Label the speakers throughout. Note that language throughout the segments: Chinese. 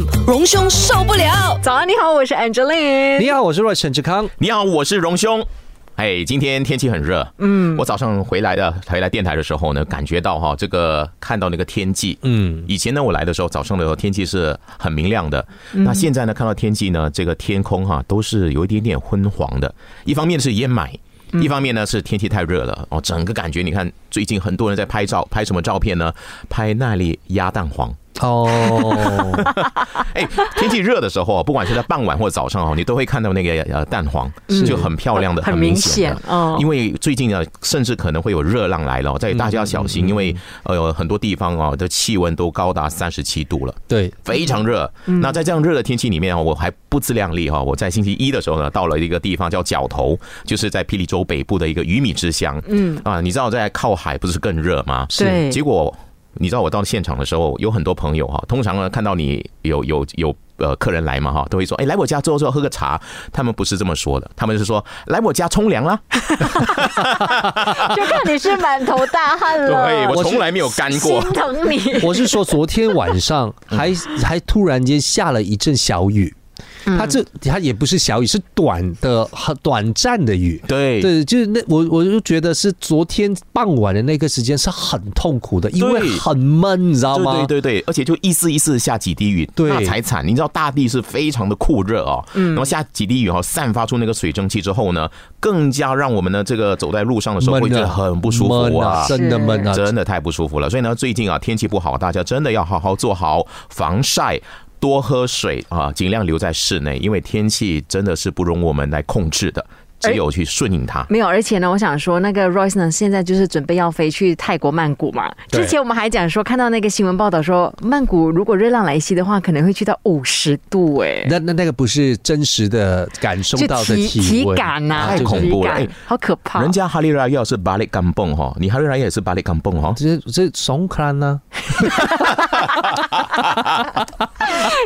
Speaker 1: FM 荣兄受不了。
Speaker 2: 早安，你好，我是 Angeline。
Speaker 3: 你好，我是 Roy 陈志康。
Speaker 4: 你好，我是荣兄。哎，今天天气很热，嗯，我早上回来的，回来电台的时候呢，感觉到哈，这个看到那个天际，嗯，以前呢，我来的时候早上的时候天气是很明亮的，那现在呢，看到天气呢，这个天空哈都是有一点点昏黄的，一方面是烟霾，一方面呢是天气太热了哦，整个感觉你看，最近很多人在拍照，拍什么照片呢？拍那里鸭蛋黄。哦，哎，天气热的时候，不管是在傍晚或早上哦，你都会看到那个呃蛋黄，就很漂亮的，
Speaker 2: 很明显
Speaker 4: 哦。因为最近呢，甚至可能会有热浪来了，在大家要小心，因为呃很多地方哦的气温都高达三十七度了，
Speaker 3: 对，
Speaker 4: 非常热。那在这样热的天气里面哦，我还不自量力哈，我在星期一的时候呢，到了一个地方叫角头，就是在霹雳州北部的一个鱼米之乡。嗯啊，你知道在靠海不是更热吗？
Speaker 2: 是，
Speaker 4: 结果。你知道我到现场的时候，有很多朋友哈，通常呢看到你有有有呃客人来嘛哈，都会说哎来我家坐坐喝个茶。他们不是这么说的，他们是说来我家冲凉啦。
Speaker 2: 就看你是满头大汗了。
Speaker 4: 对我从来没有干过。
Speaker 2: 心疼你。
Speaker 3: 我是说昨天晚上还还突然间下了一阵小雨。它这它也不是小雨，是短的、很短暂的雨。
Speaker 4: 对
Speaker 3: 对，就是那我我就觉得是昨天傍晚的那个时间是很痛苦的，因为很闷，你知道吗？
Speaker 4: 对对对，而且就一丝一丝下几滴雨，那才惨。你知道大地是非常的酷热哦，然后下几滴雨哈，散发出那个水蒸气之后呢，更加让我们呢这个走在路上的时候会觉得很不舒服啊，
Speaker 3: 真的闷啊，
Speaker 4: 真的太不舒服了。所以呢，最近啊天气不好，大家真的要好好做好防晒。多喝水啊，尽量留在室内，因为天气真的是不容我们来控制的，只有去顺应它。
Speaker 2: 没有，而且呢，我想说，那个 Royce 呢，现在就是准备要飞去泰国曼谷嘛。之前我们还讲说，看到那个新闻报道说，曼谷如果热浪来袭的话，可能会去到五十度。哎，
Speaker 3: 那那那个不是真实的感受到的
Speaker 2: 体感呐，
Speaker 4: 太恐怖了，
Speaker 2: 好可怕。
Speaker 4: 人家哈利拉要是巴里甘蹦哈，你哈利拉也是巴里甘蹦哈，
Speaker 3: 这这松克呢？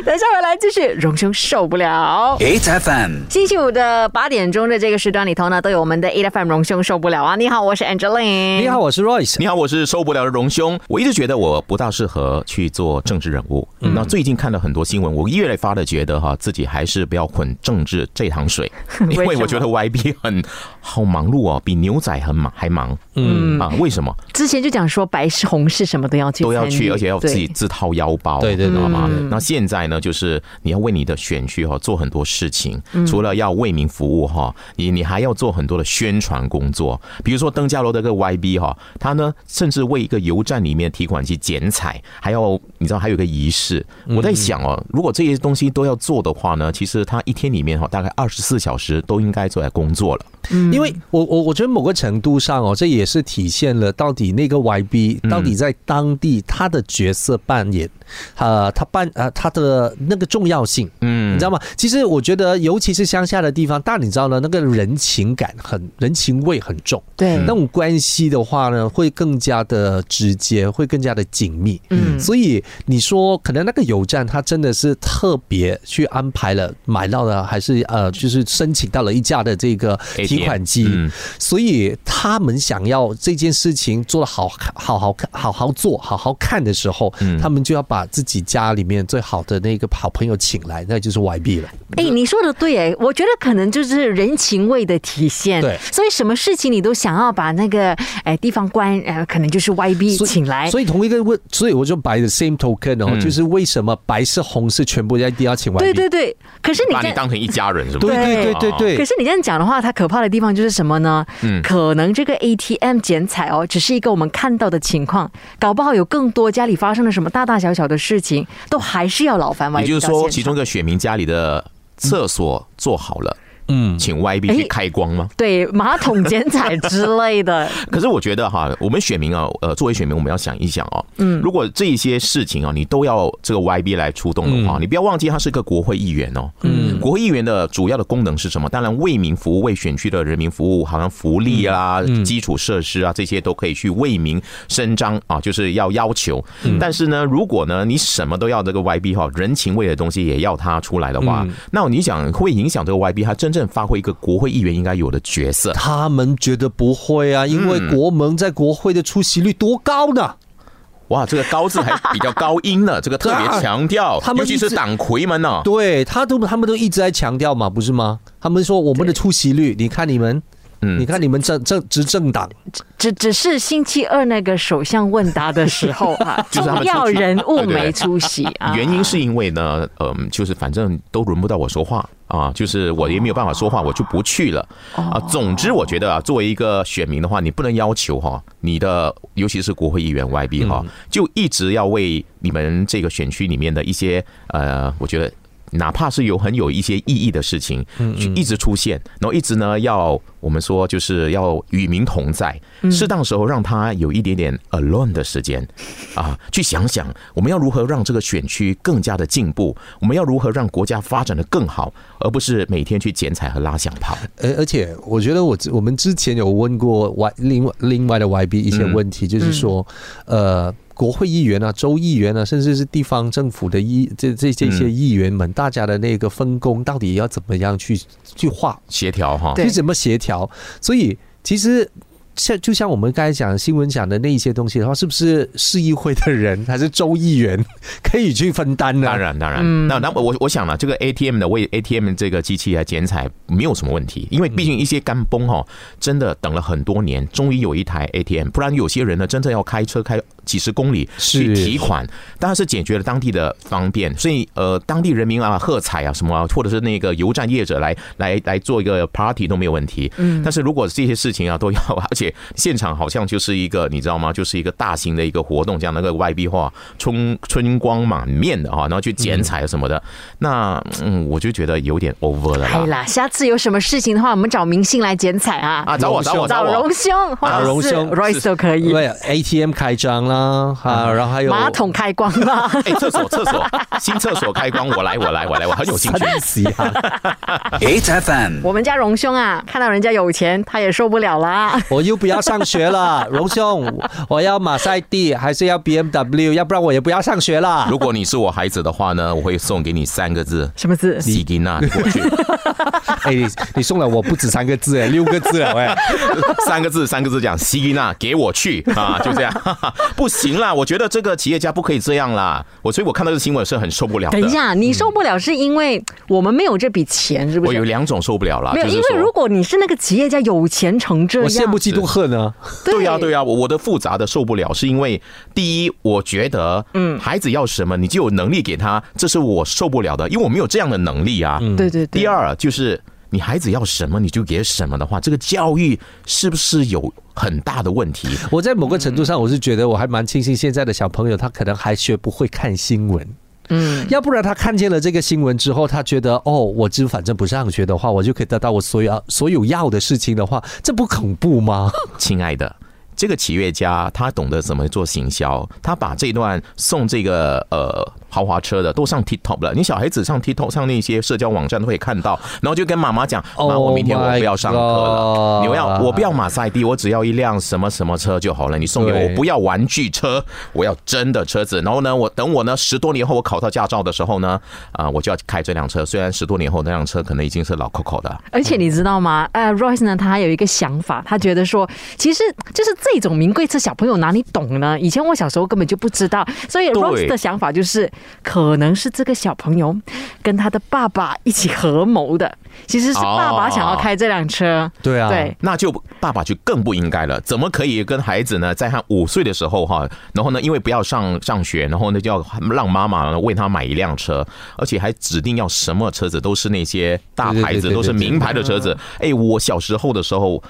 Speaker 2: 等下回来继续，荣兄受不了。Eight FM，星期五的八点钟的这个时段里头呢，都有我们的 Eight FM 荣兄受不了啊！你好，我是 Angeline。
Speaker 3: 你好，我是 Royce。
Speaker 4: 你好，我是受不了的荣兄。我一直觉得我不大适合去做政治人物。那最近看了很多新闻，我越来发的觉得哈，自己还是不要混政治这趟水，因为我觉得 YB 很好忙碌哦，比牛仔很忙还忙。嗯啊，为什么？
Speaker 2: 之前就讲说白事红事什么都要去，
Speaker 4: 都要去，而且要自己自掏腰包。
Speaker 3: 对对，知道
Speaker 4: 吗？那现在呢，就是你要为你的选区哈做很多事情，除了要为民服务哈，你你还要做很多的宣传工作。比如说登嘉楼的个 YB 哈，他呢甚至为一个油站里面提款机剪彩，还要你知道还有个仪式。我在想哦，如果这些东西都要做的话呢，其实他一天里面哈大概二十四小时都应该做在工作了。
Speaker 3: 嗯，因为我我我觉得某个程度上哦，这也是体现了到底那个 YB 到底在当地他的角色扮演，呃，他扮呃他的那个重要性，嗯，你知道吗？其实我觉得，尤其是乡下的地方，但你知道呢，那个人情感很人情味很重，
Speaker 2: 对，
Speaker 3: 那种关系的话呢，会更加的直接，会更加的紧密，嗯，所以你说可能那个油站他真的是特别去安排了买到的，还是呃，就是申请到了一架的这个。提款机，所以他们想要这件事情做的好好好看、好好做、好好看的时候，他们就要把自己家里面最好的那个好朋友请来，那就是 YB 了。
Speaker 2: 哎，你说的对，哎，我觉得可能就是人情味的体现。
Speaker 3: 对，
Speaker 2: 所以什么事情你都想要把那个哎地方官，呃，可能就是 YB 请来。
Speaker 3: 所以同一个问，所以我就摆 the same token 哦，就是为什么白是红是全部一定要请 YB？
Speaker 2: 对对对。可是你
Speaker 4: 把你当成一家人是
Speaker 3: 吧？对对对对对。
Speaker 2: 可是你这样讲的话，它可怕的。的地方就是什么呢？嗯，可能这个 ATM 剪彩哦，只是一个我们看到的情况，搞不好有更多家里发生了什么大大小小的事情，都还是要劳烦外。
Speaker 4: 也就是说，其中一个选民家里的厕所做好了。嗯，请 YB 去开光吗？
Speaker 2: 对，马桶剪彩之类的。
Speaker 4: 可是我觉得哈，我们选民啊，呃，作为选民，我们要想一想哦，嗯，如果这些事情啊，你都要这个 YB 来出动的话，你不要忘记他是个国会议员哦。嗯，国会议员的主要的功能是什么？当然为民服务，为选区的人民服务，好像福利啊、基础设施啊这些都可以去为民伸张啊，就是要要求。但是呢，如果呢你什么都要这个 YB 哈，人情味的东西也要他出来的话，那你想会影响这个 YB 他真。正发挥一个国会议员应该有的角色，
Speaker 3: 他们觉得不会啊，因为国盟在国会的出席率多高呢？
Speaker 4: 哇，这个高字还比较高音呢，这个特别强调，
Speaker 3: 他们
Speaker 4: 尤其是党魁们呢，
Speaker 3: 对他都他们都一直在强调嘛，不是吗？他们说我们的出席率，你看你们。嗯，你看你们政政执政党，
Speaker 2: 只只是星期二那个首相问答的时候啊，重要人物没出席啊。
Speaker 4: 原因是因为呢，嗯，就是反正都轮不到我说话啊，就是我也没有办法说话，我就不去了啊。总之，我觉得啊，作为一个选民的话，你不能要求哈，你的尤其是国会议员 YB 哈，就一直要为你们这个选区里面的一些呃，我觉得。哪怕是有很有一些意义的事情，去一直出现，然后一直呢，要我们说就是要与民同在，适当时候让他有一点点 alone 的时间啊，去想想我们要如何让这个选区更加的进步，我们要如何让国家发展的更好，而不是每天去剪彩和拉响炮。
Speaker 3: 而而且，我觉得我我们之前有问过外另外另外的 YB 一些问题，就是说，呃。国会议员啊，州议员啊，甚至是地方政府的议这这这些议员们，大家的那个分工到底要怎么样去去画
Speaker 4: 协调哈？
Speaker 3: 去怎么协调？所以其实。像就像我们刚才讲新闻讲的那一些东西的话，是不是市议会的人还是州议员可以去分担呢？
Speaker 4: 当然，当然。那那我我想了，这个 ATM 的为 ATM 这个机器来剪彩没有什么问题，因为毕竟一些干崩哈，真的等了很多年，终于有一台 ATM，不然有些人呢，真正要开车开几十公里去提款，当然是解决了当地的方便，所以呃，当地人民啊喝彩啊什么，或者是那个油站业者来来来做一个 party 都没有问题。嗯，但是如果这些事情啊都要，而且现场好像就是一个，你知道吗？就是一个大型的一个活动，这样那个外壁画，春春光满面的哈，然后去剪彩什么的。那嗯，我就觉得有点 over 了。
Speaker 2: 好啦，下次有什么事情的话，我们找明星来剪彩啊！
Speaker 4: 啊，找我找我
Speaker 2: 找荣兄，
Speaker 3: 找荣兄
Speaker 2: ，Royce 都可以。
Speaker 3: 对，ATM 开张啦，啊，然后还有
Speaker 2: 马桶开光啦。
Speaker 4: 哎，厕所厕所新厕所开光，我来我来我来，我很有兴趣。
Speaker 2: HFM，我们家荣兄啊，看到人家有钱，他也受不了啦。
Speaker 3: 我又不要上。上学了，荣兄，我要马赛蒂还是要 BMW？要不然我也不要上学了。
Speaker 4: 如果你是我孩子的话呢，我会送给你三个字，
Speaker 2: 什么字？
Speaker 4: 西吉娜，你过去。
Speaker 3: 哎，你送了我不止三个字，哎，六个字了，喂，
Speaker 4: 三个字，三个字讲西吉娜，给我去啊，就这样，不 行啦，我觉得这个企业家不可以这样啦。我所以，我看到这新闻是很受不了。
Speaker 2: 等一下，你受不了是因为我们没有这笔钱，是不是？
Speaker 4: 我有两种受不了了，
Speaker 2: 没有，因为如果你是那个企业家，有钱成这样，
Speaker 3: 我羡慕嫉妒恨呢。
Speaker 4: 对呀，对呀，我我的复杂的受不了，是因为第一，我觉得，嗯，孩子要什么，你就有能力给他，这是我受不了的，因为我没有这样的能力啊。
Speaker 2: 对对。
Speaker 4: 第二，就是你孩子要什么，你就给什么的话，这个教育是不是有很大的问题？
Speaker 3: 我在某个程度上，我是觉得我还蛮庆幸现在的小朋友，他可能还学不会看新闻。嗯，要不然他看见了这个新闻之后，他觉得哦，我就反正不上学的话，我就可以得到我所有所有要的事情的话，这不恐怖吗？
Speaker 4: 亲爱的。这个企业家他懂得怎么做行销，他把这段送这个呃豪华车的都上 TikTok 了。你小孩子上 TikTok 上那些社交网站都可以看到，然后就跟妈妈讲：“妈，我明天我不要上课了，你要我不要马赛蒂，我只要一辆什么什么车就好了。你送给我，不要玩具车，我要真的车子。然后呢，我等我呢十多年后我考到驾照的时候呢，啊，我就要开这辆车。虽然十多年后那辆车可能已经是老 Coco 的。
Speaker 2: 而且你知道吗？呃，Royce 呢，他还有一个想法，他觉得说，其实就是。这种名贵车，小朋友哪里懂呢？以前我小时候根本就不知道，所以 Rose 的想法就是，可能是这个小朋友跟他的爸爸一起合谋的，其实是爸爸想要开这辆车。
Speaker 3: 对啊，
Speaker 2: 对，
Speaker 4: 那就爸爸就更不应该了。怎么可以跟孩子呢，在他五岁的时候哈，然后呢，因为不要上上学，然后呢就要让妈妈为他买一辆车，而且还指定要什么车子都是那些大牌子，都是名牌的车子。哎，我小时候的时候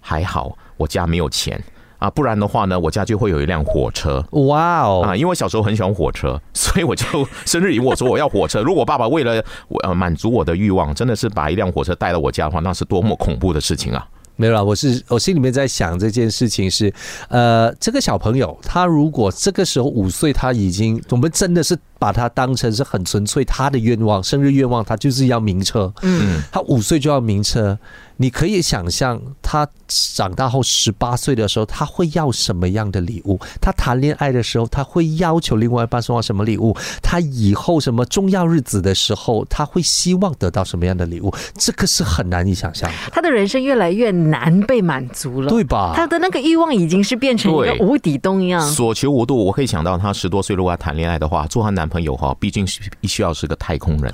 Speaker 4: 还好，我家没有钱。啊，不然的话呢，我家就会有一辆火车。哇哦！啊，因为我小时候很喜欢火车，所以我就生日礼物我说我要火车。如果爸爸为了我呃满足我的欲望，真的是把一辆火车带到我家的话，那是多么恐怖的事情啊！
Speaker 3: 没有啦，我是我心里面在想这件事情是，呃，这个小朋友他如果这个时候五岁，他已经我们真的是。把它当成是很纯粹他的愿望，生日愿望，他就是要名车。嗯，他五岁就要名车。你可以想象，他长大后十八岁的时候，他会要什么样的礼物？他谈恋爱的时候，他会要求另外一半送他什么礼物？他以后什么重要日子的时候，他会希望得到什么样的礼物？这个是很难以想象的。
Speaker 2: 他的人生越来越难被满足了，
Speaker 3: 对吧？
Speaker 2: 他的那个欲望已经是变成一个无底洞一样，
Speaker 4: 所求无度。我可以想到，他十多岁如果要谈恋爱的话，做他男朋友哈，毕竟是必须要是个太空人。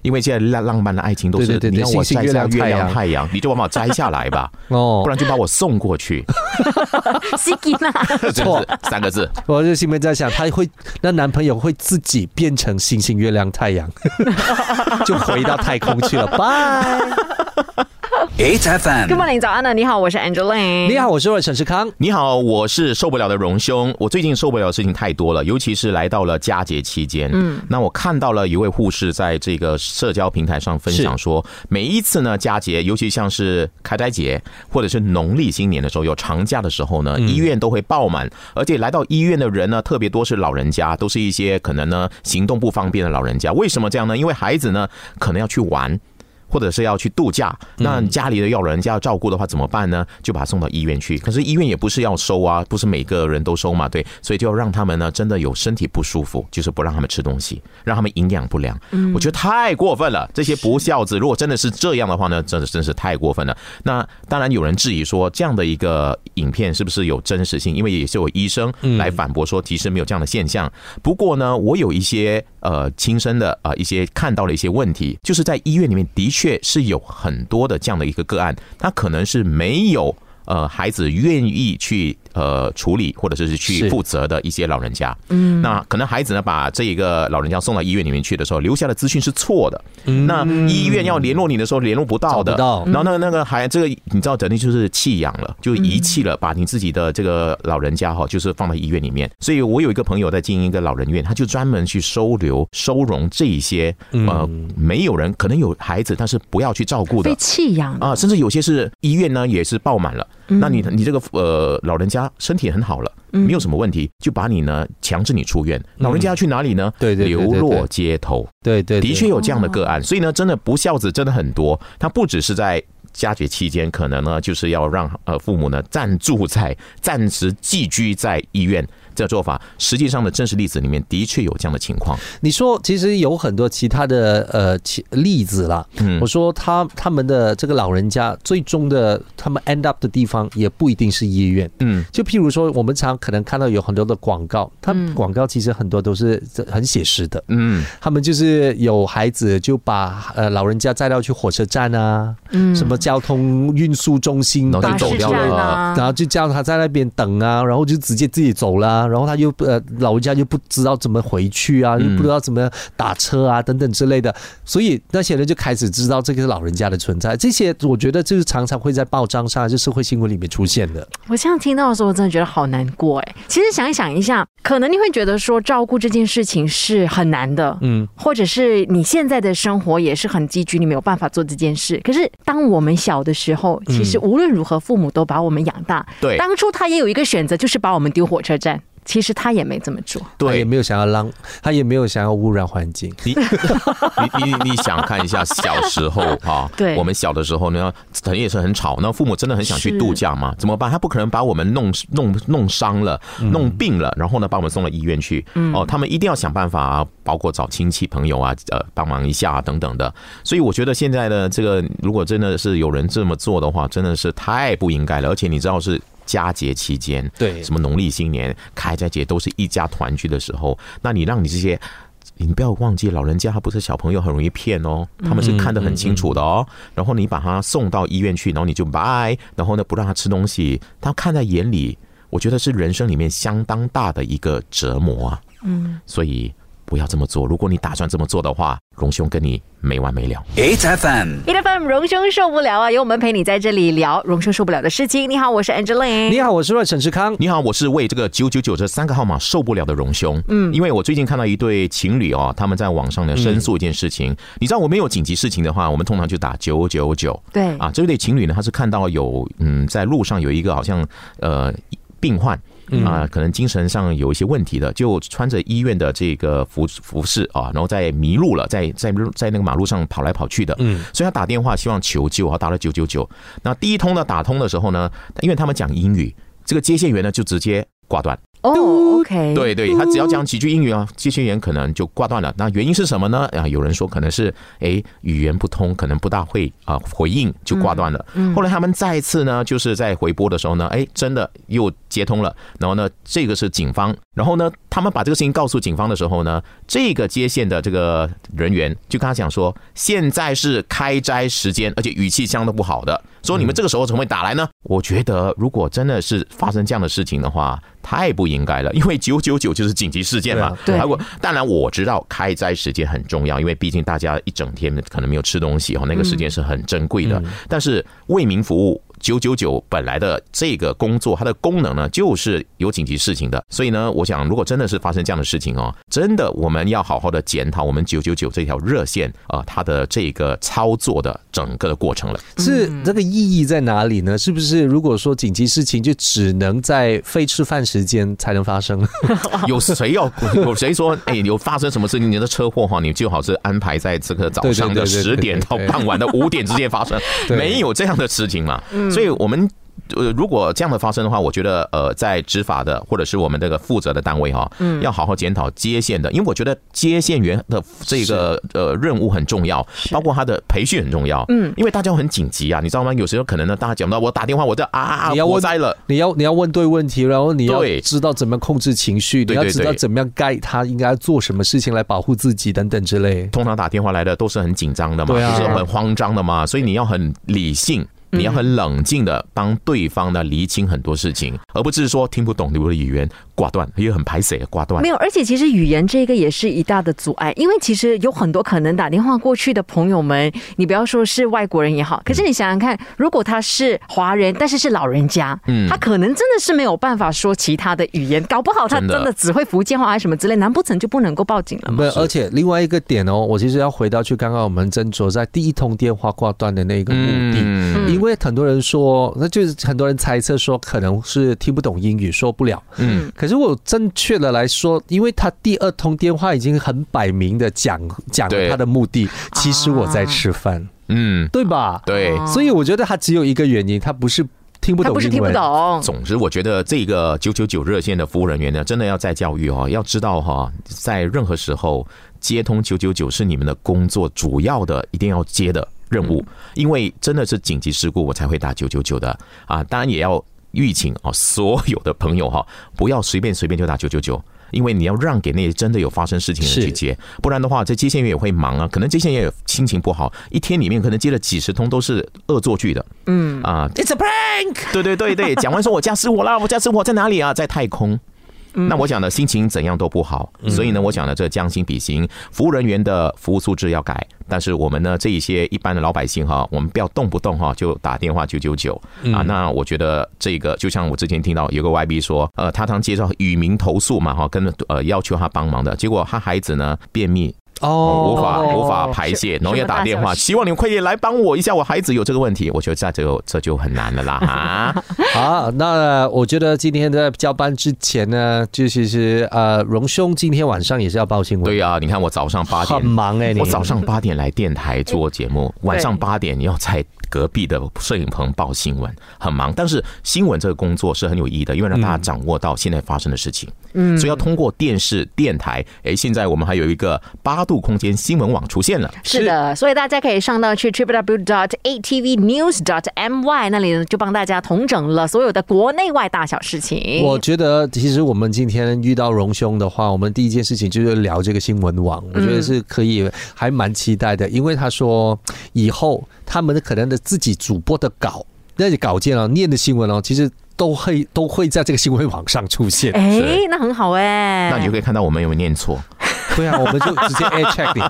Speaker 4: 因为现在浪浪漫的爱情都是你让我摘下月亮太阳，你就把我摘下来吧，哦，不然就把我送过去。
Speaker 2: 西吉娜，
Speaker 3: 错
Speaker 4: 三个字。
Speaker 3: 我就心里面在想，他会那男朋友会自己变成星星、月亮、太阳，就回到太空去了。拜。
Speaker 2: H F M，各位领早安呢？你好，我是 Angeline。
Speaker 3: 你好，我是陈世康。
Speaker 4: 你好，我是受不了的荣兄。我最近受不了的事情太多了，尤其是来到了佳节期间。嗯，那我看到了一位护士在这个社交平台上分享说，每一次呢佳节，尤其像是开斋节或者是农历新年的时候，有长假的时候呢，医院都会爆满，而且来到医院的人呢，特别多是老人家，都是一些可能呢行动不方便的老人家。为什么这样呢？因为孩子呢可能要去玩。或者是要去度假，那家里的要人家要照顾的话怎么办呢？就把他送到医院去。可是医院也不是要收啊，不是每个人都收嘛，对，所以就要让他们呢真的有身体不舒服，就是不让他们吃东西，让他们营养不良。我觉得太过分了，这些不孝子，如果真的是这样的话呢，真的真是太过分了。那当然有人质疑说，这样的一个影片是不是有真实性？因为也是有医生来反驳说，其实没有这样的现象。不过呢，我有一些呃亲身的啊一些看到了一些问题，就是在医院里面的确。却是有很多的这样的一个个案，他可能是没有呃孩子愿意去。呃，处理或者是去负责的一些老人家，嗯，那可能孩子呢把这一个老人家送到医院里面去的时候，留下的资讯是错的，嗯。那医院要联络你的时候联络不到的，到。然后那个那个孩这个你知道，等于就是弃养了，就遗弃了，把你自己的这个老人家哈，就是放到医院里面。所以我有一个朋友在经营一个老人院，他就专门去收留、收容这一些呃没有人可能有孩子，但是不要去照顾的。
Speaker 2: 被弃养
Speaker 4: 啊，甚至有些是医院呢也是爆满了，那你你这个呃老人家。身体很好了，没有什么问题，就把你呢强制你出院。老人家要去哪里呢？
Speaker 3: 对对，
Speaker 4: 流落街头。
Speaker 3: 对对，
Speaker 4: 的确有这样的个案。所以呢，真的不孝子真的很多。他不只是在佳节期间，可能呢就是要让呃父母呢暂住在、暂时寄居在医院。这个做法，实际上的真实例子里面的确有这样的情况。
Speaker 3: 你说，其实有很多其他的呃其例子啦。嗯，我说他他们的这个老人家最终的他们 end up 的地方也不一定是医院。嗯，就譬如说，我们常可能看到有很多的广告，他广告其实很多都是很写实的。嗯，他们就是有孩子就把呃老人家载到去火车站啊，嗯，什么交通运输中心
Speaker 4: 然后就走掉了，
Speaker 3: 然后就叫他在那边等啊，然后就直接自己走了。然后他又呃，老人家就不知道怎么回去啊，又不知道怎么打车啊，等等之类的，所以那些人就开始知道这个是老人家的存在。这些我觉得就是常常会在报章上、就社会新闻里面出现的。
Speaker 2: 我这样听到的时候，我真的觉得好难过哎。其实想一想一下，可能你会觉得说照顾这件事情是很难的，嗯，或者是你现在的生活也是很拮据，你没有办法做这件事。可是当我们小的时候，其实无论如何，父母都把我们养大。
Speaker 4: 对，
Speaker 2: 当初他也有一个选择，就是把我们丢火车站。其实他也没这么做，
Speaker 3: 对，也没有想要让，他也没有想要污染环境。
Speaker 4: 你 你你你想看一下小时候 哈，
Speaker 2: 对，
Speaker 4: 我们小的时候呢，肯定也是很吵。那父母真的很想去度假嘛？怎么办？他不可能把我们弄弄弄伤了、弄病了，然后呢把我们送到医院去。哦，他们一定要想办法，包括找亲戚朋友啊，呃，帮忙一下啊等等的。所以我觉得现在的这个，如果真的是有人这么做的话，真的是太不应该了。而且你知道是。佳节期间，
Speaker 3: 对
Speaker 4: 什么农历新年、开斋节，都是一家团聚的时候。那你让你这些，你不要忘记，老人家他不是小朋友，很容易骗哦。他们是看得很清楚的哦。然后你把他送到医院去，然后你就拜，然后呢不让他吃东西，他看在眼里，我觉得是人生里面相当大的一个折磨啊。嗯，所以。不要这么做。如果你打算这么做的话，荣兄跟你没完没了。
Speaker 2: H F M，H F M，荣兄受不了啊！有我们陪你在这里聊荣兄受不了的事情。你好，我是 Angeline。
Speaker 3: 你好，我是陈世康。
Speaker 4: 你好，我是为这个九九九这三个号码受不了的荣兄。嗯，因为我最近看到一对情侣哦，他们在网上呢申诉一件事情。你知道，我们有紧急事情的话，我们通常就打九九九。
Speaker 2: 对
Speaker 4: 啊，这对情侣呢，他是看到有嗯，在路上有一个好像呃病患。啊，可能精神上有一些问题的，就穿着医院的这个服服饰啊，然后在迷路了，在在在那个马路上跑来跑去的，嗯，所以他打电话希望求救啊，打了九九九。那第一通呢打通的时候呢，因为他们讲英语，这个接线员呢就直接挂断。
Speaker 2: 哦，OK，
Speaker 4: 对对，他只要讲几句英语啊，接线员可能就挂断了。那原因是什么呢？啊，有人说可能是哎语言不通，可能不大会啊回应就挂断了。后来他们再一次呢，就是在回拨的时候呢，哎，真的又接通了。然后呢，这个是警方。然后呢，他们把这个事情告诉警方的时候呢，这个接线的这个人员就跟他讲说，现在是开斋时间，而且语气相当不好的，说你们这个时候怎么会打来呢？我觉得如果真的是发生这样的事情的话。太不应该了，因为九九九就是紧急事件嘛。
Speaker 2: 对，
Speaker 4: 当然我知道开斋时间很重要，因为毕竟大家一整天可能没有吃东西哦，那个时间是很珍贵的。但是为民服务。九九九本来的这个工作，它的功能呢，就是有紧急事情的。所以呢，我想，如果真的是发生这样的事情哦，真的我们要好好的检讨我们九九九这条热线啊，它的这个操作的整个的过程了。
Speaker 3: 是这个意义在哪里呢？是不是如果说紧急事情就只能在非吃饭时间才能发生？
Speaker 4: 有谁要有谁说哎，有发生什么事情？你的车祸哈，你最好是安排在这个早上的十点到傍晚的五点之间发生，没有这样的事情嘛？所以，我们。呃，如果这样的发生的话，我觉得呃，在执法的或者是我们这个负责的单位哈，嗯，要好好检讨接线的，因为我觉得接线员的这个呃任务很重要，包括他的培训很重要，嗯，因为大家很紧急啊，你知道吗？有时候可能呢，大家讲到我打电话，我在啊，
Speaker 3: 你要我
Speaker 4: 灾了，
Speaker 3: 你要你要问对问题，然后你要知道怎么控制情绪，你要知道怎么样该他应该做什么事情来保护自己等等之类。
Speaker 4: 通常打电话来的都是很紧张的嘛，就是很慌张的嘛，所以你要很理性。你要很冷静的帮对方呢厘清很多事情，而不是说听不懂你的语言挂断，也很排斥挂断。
Speaker 2: 没有，而且其实语言这个也是一大的阻碍，因为其实有很多可能打电话过去的朋友们，你不要说是外国人也好，可是你想想看，如果他是华人，但是是老人家，嗯，他可能真的是没有办法说其他的语言，搞不好他真的。只会福建话还是什么之类，难不成就不能够报警了吗？
Speaker 3: 不，而且另外一个点哦，我其实要回到去刚刚我们斟酌在第一通电话挂断的那个目的，因为很多人说。那就是很多人猜测说，可能是听不懂英语，说不了。嗯，可是我正确的来说，因为他第二通电话已经很摆明的讲讲了他的目的，其实我在吃饭。嗯，对吧？
Speaker 4: 对，
Speaker 3: 所以我觉得他只有一个原因，他不是听不懂，
Speaker 2: 不是听不懂。
Speaker 4: 总之，我觉得这个九九九热线的服务人员呢，真的要再教育哦，要知道哈，在任何时候接通九九九是你们的工作主要的，一定要接的。任务，因为真的是紧急事故，我才会打九九九的。啊！当然也要预请哦，所有的朋友哈，不要随便随便就打九九九，因为你要让给那些真的有发生事情的人去接，不然的话，这接线员也会忙啊，可能接线员也心情不好，一天里面可能接了几十通都是恶作剧的，嗯。啊
Speaker 2: ，It's a prank，
Speaker 4: 对对对对，讲完说我家失火了，我家失火在哪里啊？在太空。那我讲的心情怎样都不好，所以呢，我讲的这将心比心，服务人员的服务素质要改，但是我们呢，这一些一般的老百姓哈，我们不要动不动哈就打电话九九九啊。那我觉得这个就像我之前听到有个 YB 说，呃，他常接到与民投诉嘛哈，跟呃要求他帮忙的结果，他孩子呢便秘。哦，无法无法排泄，然后要打电话，希望你们快点来帮我一下，我孩子有这个问题，我觉得这就这就很难了啦哈。
Speaker 3: 好，那我觉得今天在交班之前呢，就其实呃，荣兄今天晚上也是要报新闻。
Speaker 4: 对呀，你看我早上八点
Speaker 3: 很忙哎，
Speaker 4: 我早上八点来电台做节目，晚上八点要在。隔壁的摄影棚报新闻很忙，但是新闻这个工作是很有意义的，因为让大家掌握到现在发生的事情。嗯，所以要通过电视、电台。哎，现在我们还有一个八度空间新闻网出现了。
Speaker 2: 是的，所以大家可以上到去 triple w dot atv news dot my 那里，就帮大家统整了所有的国内外大小事情。
Speaker 3: 我觉得，其实我们今天遇到荣兄的话，我们第一件事情就是聊这个新闻网。我觉得是可以，还蛮期待的，因为他说以后他们的可能的。自己主播的稿，那些稿件啊，念的新闻哦，其实都会都会在这个新闻网上出现。
Speaker 2: 哎，那很好哎，
Speaker 4: 那你就可以看到我们有没有念错。
Speaker 3: 对啊，我们就直接 air check 你，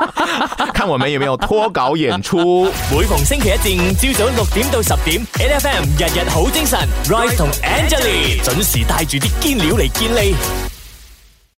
Speaker 4: 看我们有没有脱稿演出。
Speaker 5: 每逢星期一至五朝早六点到十点，N F M 日日好精神，Rise 同 Angelie 准时带住啲坚料嚟见你。